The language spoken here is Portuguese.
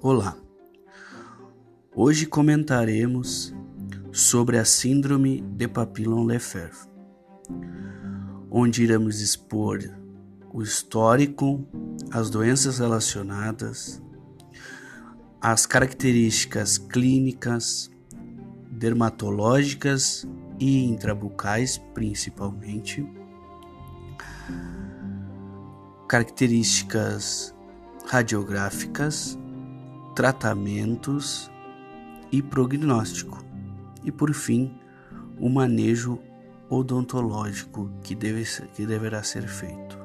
Olá! Hoje comentaremos sobre a Síndrome de Papillon-Lefèvre, onde iremos expor o histórico, as doenças relacionadas, as características clínicas, dermatológicas e intrabucais, principalmente, características radiográficas tratamentos e prognóstico. E por fim, o manejo odontológico que, deve, que deverá ser feito.